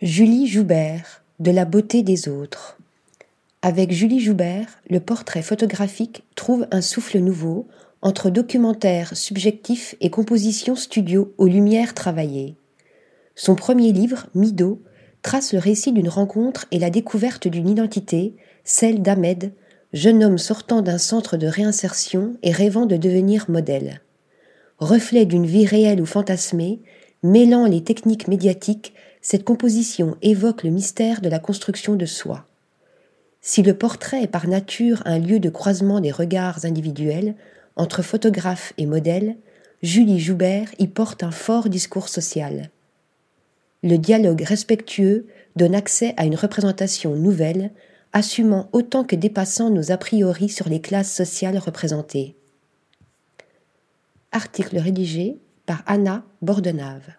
Julie Joubert, de la beauté des autres. Avec Julie Joubert, le portrait photographique trouve un souffle nouveau entre documentaire subjectif et composition studio aux lumières travaillées. Son premier livre, Mido, trace le récit d'une rencontre et la découverte d'une identité, celle d'Ahmed, jeune homme sortant d'un centre de réinsertion et rêvant de devenir modèle. Reflet d'une vie réelle ou fantasmée, mêlant les techniques médiatiques cette composition évoque le mystère de la construction de soi. Si le portrait est par nature un lieu de croisement des regards individuels entre photographe et modèle, Julie Joubert y porte un fort discours social. Le dialogue respectueux donne accès à une représentation nouvelle, assumant autant que dépassant nos a priori sur les classes sociales représentées. Article rédigé par Anna Bordenave.